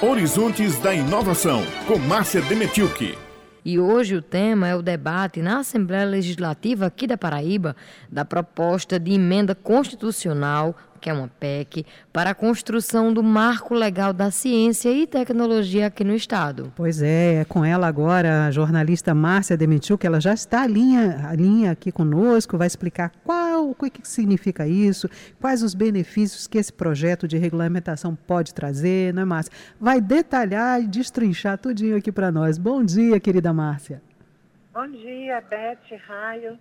Horizontes da Inovação, com Márcia Demetilke. E hoje o tema é o debate na Assembleia Legislativa aqui da Paraíba da proposta de emenda constitucional que é uma PEC, para a construção do marco legal da ciência e tecnologia aqui no Estado. Pois é, é com ela agora a jornalista Márcia Demitiu, que ela já está ali linha, linha aqui conosco, vai explicar qual, o que significa isso, quais os benefícios que esse projeto de regulamentação pode trazer, não é, Márcia? Vai detalhar e destrinchar tudinho aqui para nós. Bom dia, querida Márcia. Bom dia, Beth, Raio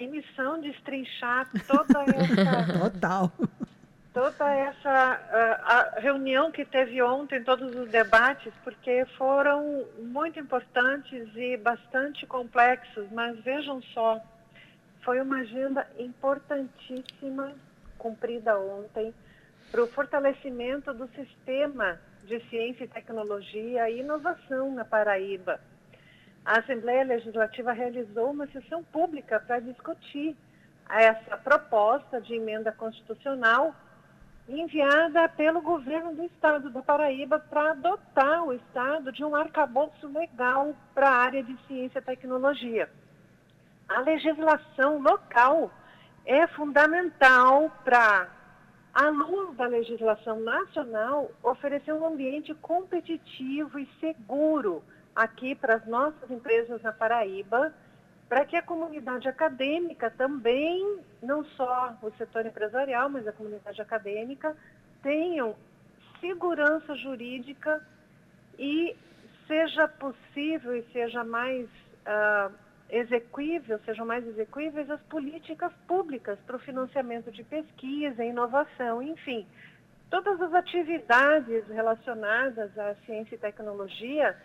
que missão de estrinchar toda essa. Total. Toda essa uh, reunião que teve ontem, todos os debates, porque foram muito importantes e bastante complexos, mas vejam só, foi uma agenda importantíssima cumprida ontem para o fortalecimento do sistema de ciência e tecnologia e inovação na Paraíba a Assembleia Legislativa realizou uma sessão pública para discutir essa proposta de emenda constitucional enviada pelo governo do estado da Paraíba para adotar o estado de um arcabouço legal para a área de ciência e tecnologia. A legislação local é fundamental para, à luz da legislação nacional, oferecer um ambiente competitivo e seguro aqui para as nossas empresas na Paraíba, para que a comunidade acadêmica também, não só o setor empresarial, mas a comunidade acadêmica, tenham segurança jurídica e seja possível e seja mais uh, execuível, sejam mais execuíveis as políticas públicas para o financiamento de pesquisa, inovação, enfim. Todas as atividades relacionadas à ciência e tecnologia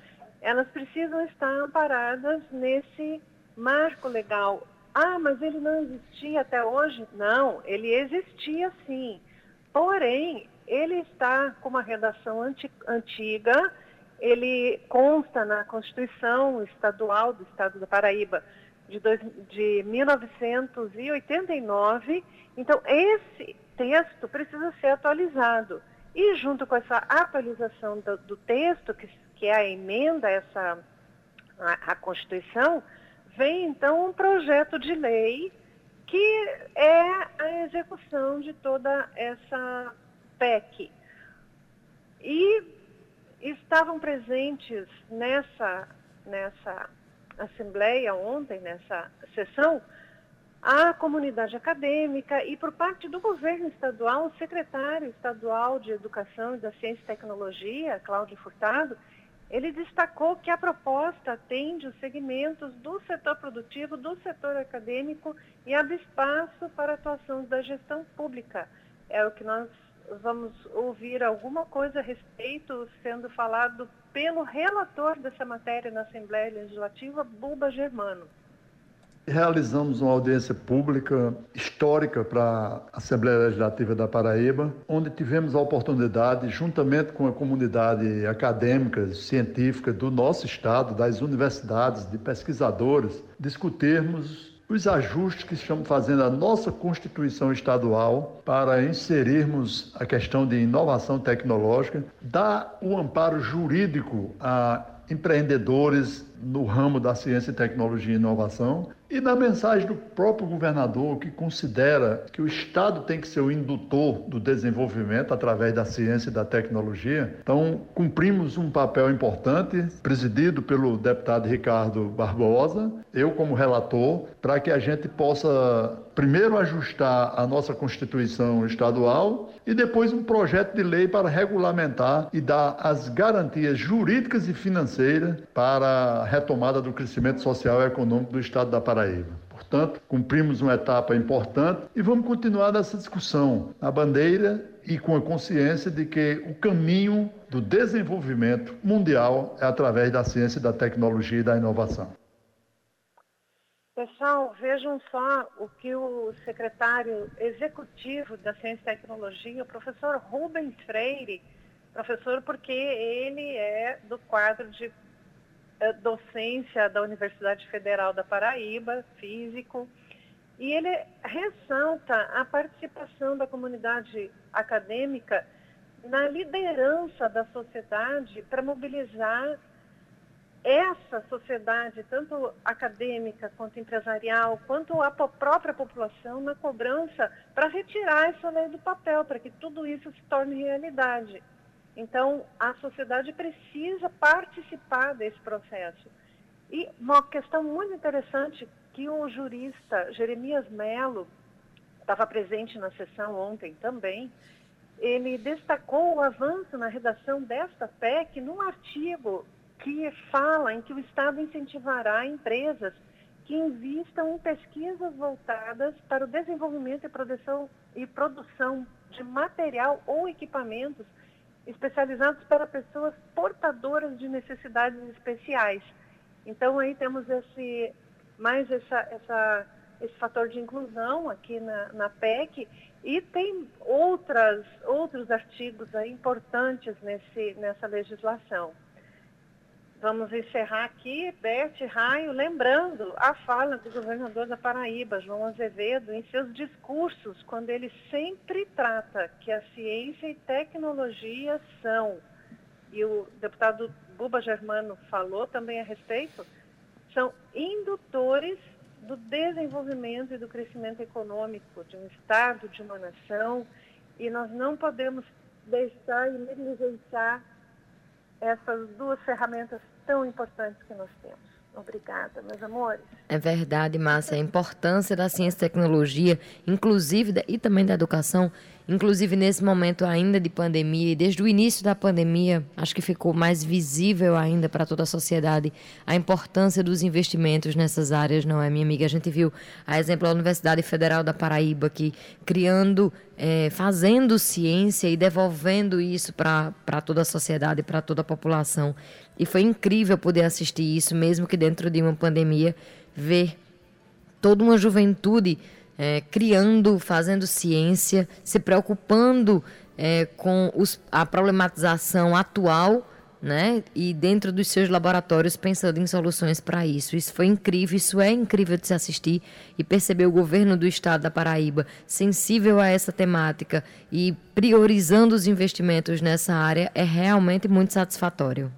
elas precisam estar amparadas nesse marco legal. Ah, mas ele não existia até hoje? Não, ele existia sim. Porém, ele está com uma redação anti antiga, ele consta na Constituição Estadual do Estado da Paraíba de, dois, de 1989. Então, esse texto precisa ser atualizado. E junto com essa atualização do, do texto, que que é a emenda essa a, a Constituição, vem então um projeto de lei que é a execução de toda essa PEC. E estavam presentes nessa, nessa assembleia ontem, nessa sessão, a comunidade acadêmica e, por parte do governo estadual, o secretário estadual de Educação e da Ciência e Tecnologia, Cláudio Furtado, ele destacou que a proposta atende os segmentos do setor produtivo, do setor acadêmico e abre espaço para a atuação da gestão pública. É o que nós vamos ouvir alguma coisa a respeito sendo falado pelo relator dessa matéria na Assembleia Legislativa, Buba Germano. Realizamos uma audiência pública histórica para a Assembleia Legislativa da Paraíba, onde tivemos a oportunidade, juntamente com a comunidade acadêmica, científica do nosso estado, das universidades, de pesquisadores, discutirmos os ajustes que estamos fazendo à nossa Constituição Estadual para inserirmos a questão de inovação tecnológica, dar o amparo jurídico a empreendedores no ramo da ciência, tecnologia e inovação, e na mensagem do próprio governador, que considera que o Estado tem que ser o indutor do desenvolvimento através da ciência e da tecnologia. Então, cumprimos um papel importante, presidido pelo deputado Ricardo Barbosa, eu como relator, para que a gente possa primeiro ajustar a nossa Constituição estadual e depois um projeto de lei para regulamentar e dar as garantias jurídicas e financeiras para a retomada do crescimento social e econômico do estado da Paraíba. Portanto, cumprimos uma etapa importante e vamos continuar nessa discussão na bandeira e com a consciência de que o caminho do desenvolvimento mundial é através da ciência, da tecnologia e da inovação. Pessoal, vejam só o que o secretário executivo da Ciência e Tecnologia, o professor Rubens Freire, professor porque ele é do quadro de eh, docência da Universidade Federal da Paraíba, físico, e ele ressalta a participação da comunidade acadêmica na liderança da sociedade para mobilizar essa sociedade, tanto acadêmica quanto empresarial, quanto a própria população, na cobrança para retirar essa lei do papel, para que tudo isso se torne realidade. Então, a sociedade precisa participar desse processo. E uma questão muito interessante que o jurista Jeremias Melo estava presente na sessão ontem também, ele destacou o avanço na redação desta PEC num artigo que fala em que o Estado incentivará empresas que invistam em pesquisas voltadas para o desenvolvimento e produção, e produção de material ou equipamentos especializados para pessoas portadoras de necessidades especiais. Então aí temos esse mais essa, essa, esse fator de inclusão aqui na, na PEC e tem outras, outros artigos importantes nesse, nessa legislação. Vamos encerrar aqui, Beth Raio, lembrando a fala do governador da Paraíba, João Azevedo, em seus discursos, quando ele sempre trata que a ciência e tecnologia são, e o deputado Buba Germano falou também a respeito, são indutores do desenvolvimento e do crescimento econômico de um Estado, de uma nação, e nós não podemos deixar e negligenciar essas duas ferramentas tão importantes que nós temos. Obrigada, meus amores. É verdade, Márcia. A importância da ciência e tecnologia, inclusive, e também da educação, inclusive nesse momento ainda de pandemia, e desde o início da pandemia, acho que ficou mais visível ainda para toda a sociedade a importância dos investimentos nessas áreas, não é, minha amiga? A gente viu, a exemplo, da Universidade Federal da Paraíba, que criando, é, fazendo ciência e devolvendo isso para toda a sociedade, para toda a população. E foi incrível poder assistir isso, mesmo que dentro de uma pandemia, ver toda uma juventude é, criando, fazendo ciência, se preocupando é, com os, a problematização atual, né? E dentro dos seus laboratórios pensando em soluções para isso. Isso foi incrível, isso é incrível de se assistir e perceber o governo do estado da Paraíba sensível a essa temática e priorizando os investimentos nessa área é realmente muito satisfatório.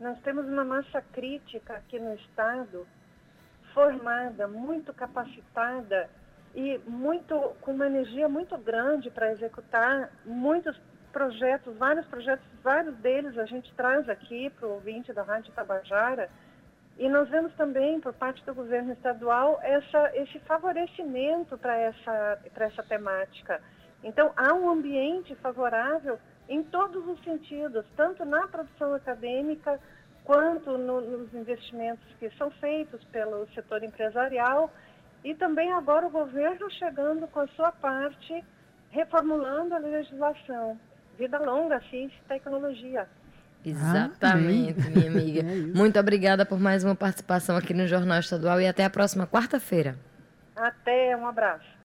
Nós temos uma massa crítica aqui no estado formada, muito capacitada e muito com uma energia muito grande para executar muitos projetos, vários projetos, vários deles a gente traz aqui para o ouvinte da Rádio Tabajara. E nós vemos também, por parte do governo estadual, essa, esse favorecimento para essa, essa temática. Então, há um ambiente favorável em todos os sentidos, tanto na produção acadêmica, quanto no, nos investimentos que são feitos pelo setor empresarial e também agora o governo chegando com a sua parte, reformulando a legislação. Vida longa, ciência e tecnologia. Exatamente, ah, minha amiga. É Muito obrigada por mais uma participação aqui no Jornal Estadual e até a próxima quarta-feira. Até, um abraço.